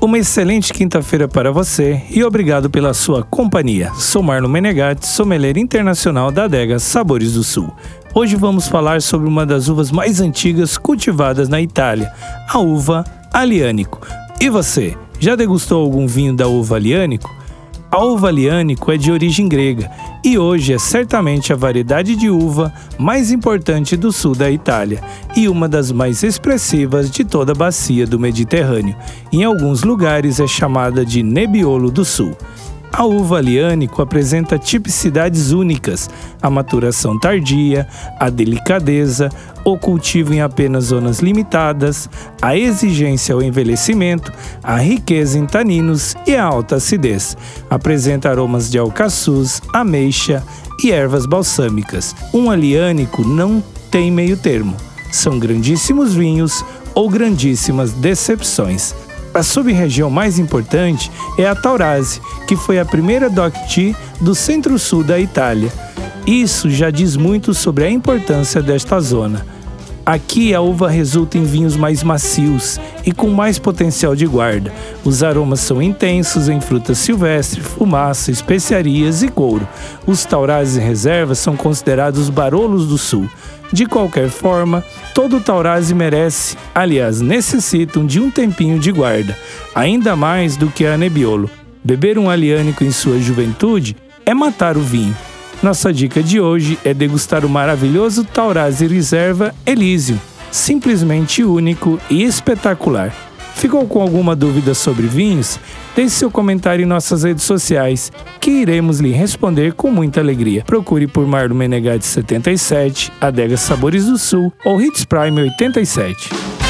uma excelente quinta-feira para você e obrigado pela sua companhia. Sou Marlon Menegatti, sommelier internacional da adega Sabores do Sul. Hoje vamos falar sobre uma das uvas mais antigas cultivadas na Itália, a uva Aliânico. E você, já degustou algum vinho da uva Aliânico? A uva Aliânico é de origem grega e hoje é certamente a variedade de uva mais importante do sul da Itália e uma das mais expressivas de toda a bacia do Mediterrâneo. Em alguns lugares é chamada de Nebbiolo do Sul. A uva aliânico apresenta tipicidades únicas, a maturação tardia, a delicadeza, o cultivo em apenas zonas limitadas, a exigência ao envelhecimento, a riqueza em taninos e a alta acidez. Apresenta aromas de alcaçuz, ameixa e ervas balsâmicas. Um aliânico não tem meio termo. São grandíssimos vinhos ou grandíssimas decepções. A sub-região mais importante é a Taurasi, que foi a primeira DOCT do centro-sul da Itália. Isso já diz muito sobre a importância desta zona. Aqui a uva resulta em vinhos mais macios e com mais potencial de guarda. Os aromas são intensos em frutas silvestres, fumaça, especiarias e couro. Os Taurasi reservas são considerados barolos do sul. De qualquer forma, todo Taurasi merece, aliás, necessitam de um tempinho de guarda, ainda mais do que a Nebbiolo. Beber um aliânico em sua juventude é matar o vinho. Nossa dica de hoje é degustar o maravilhoso Taurasi Reserva Elysium, simplesmente único e espetacular. Ficou com alguma dúvida sobre vinhos? Deixe seu comentário em nossas redes sociais, que iremos lhe responder com muita alegria. Procure por Marlon Menegatti 77, Adega Sabores do Sul ou Hits Prime 87